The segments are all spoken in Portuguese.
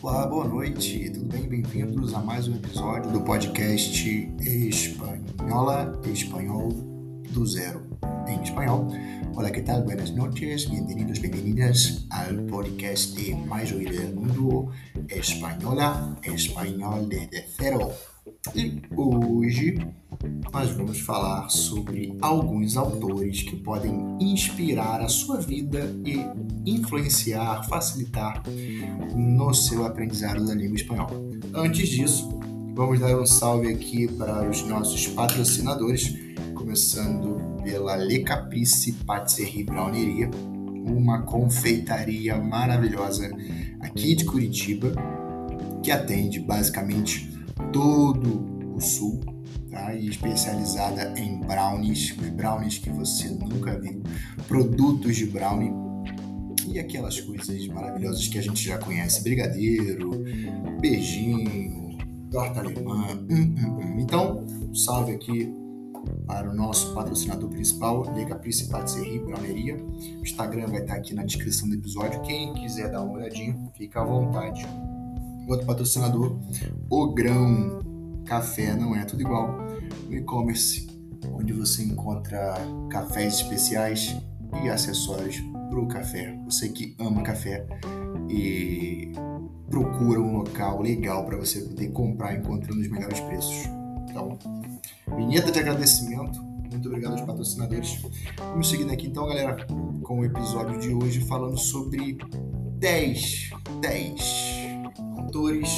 boa noite, tudo bem? Bem-vindos a mais um episódio do podcast Espanhola, Espanhol do Zero, em espanhol. Hola, ¿qué tal? Buenas noches, bienvenidos, bienvenidas al podcast Mais Oído del Mundo, Espanhola, Espanhol desde zero. E hoje nós vamos falar sobre alguns autores que podem inspirar a sua vida e influenciar, facilitar no seu aprendizado da língua espanhola. Antes disso, vamos dar um salve aqui para os nossos patrocinadores, começando pela Le Caprice Patisserie Browneria, uma confeitaria maravilhosa aqui de Curitiba, que atende basicamente todo o sul tá? e especializada em brownies, os brownies que você nunca viu, produtos de brownie e aquelas coisas maravilhosas que a gente já conhece, brigadeiro, beijinho, torta alemã, hum, hum, hum. então salve aqui para o nosso patrocinador principal, Liga Caprice Patisserie Browneria. O Instagram vai estar aqui na descrição do episódio. Quem quiser dar uma olhadinha, fica à vontade. Outro patrocinador, O Grão Café, não é tudo igual. E-commerce, onde você encontra cafés especiais e acessórios para o café. Você que ama café e procura um local legal para você poder comprar encontrando os melhores preços. Então, vinheta de agradecimento. Muito obrigado aos patrocinadores. Vamos seguindo aqui então, galera, com o episódio de hoje falando sobre 10, 10 autores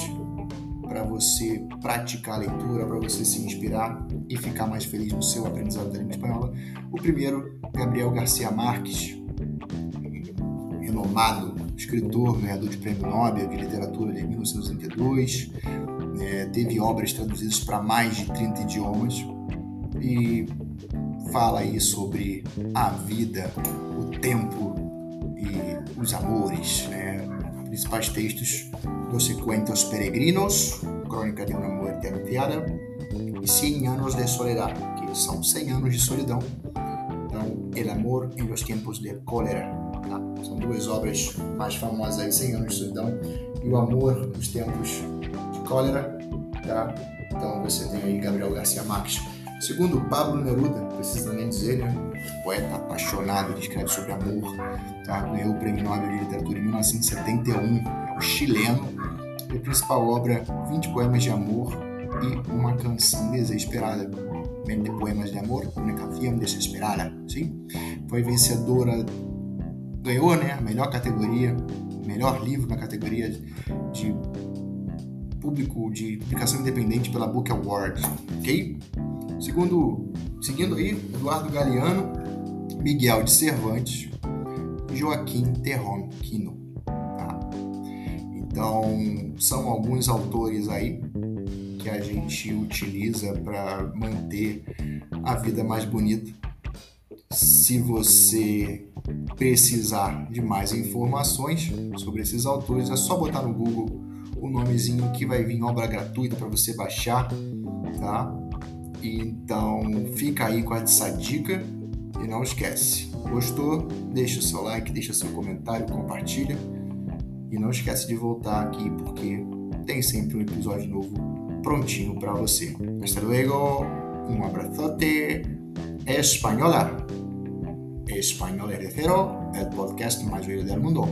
para você praticar a leitura, para você se inspirar e ficar mais feliz no seu aprendizado da língua espanhola. O primeiro, Gabriel Garcia Marques, renomado escritor, ganhador de prêmio Nobel de literatura de 1932, é, teve obras traduzidas para mais de 30 idiomas e fala aí sobre a vida, o tempo e os amores, né? Principais textos, Los Cuentos Peregrinos, Crônica de uma Muerte Anunciada e 100 Anos de Soledad, que são 100 anos de solidão. Então, El Amor em los Tiempos de Cólera. Tá? São duas obras mais famosas aí, 100 Anos de Solidão e O Amor nos Tempos de Cólera. Tá? Então, você tem aí Gabriel Garcia Marques. Segundo Pablo Neruda, precisa nem dizer, né? Poeta apaixonado que escreve sobre amor, tá? ganhou o Prêmio Nobel de Literatura em 1971, é um chileno. E a principal obra, 20 poemas de amor e uma canção desesperada. 20 poemas de amor, uma canção desesperada, sim? Foi vencedora, ganhou, né? A melhor categoria, melhor livro na categoria de público de publicação independente pela Book Award, ok? Segundo, seguindo aí, Eduardo Galeano, Miguel de Cervantes e Joaquim Terron Quino. Tá? Então, são alguns autores aí que a gente utiliza para manter a vida mais bonita. Se você precisar de mais informações sobre esses autores, é só botar no Google o nomezinho que vai vir obra gratuita para você baixar, tá? Então fica aí com essa dica e não esquece. Gostou? Deixa o seu like, deixa seu comentário, compartilha e não esquece de voltar aqui porque tem sempre um episódio novo prontinho para você. Hasta luego, um abrazote, espanhola. Español de cero, el podcast más bello del mundo.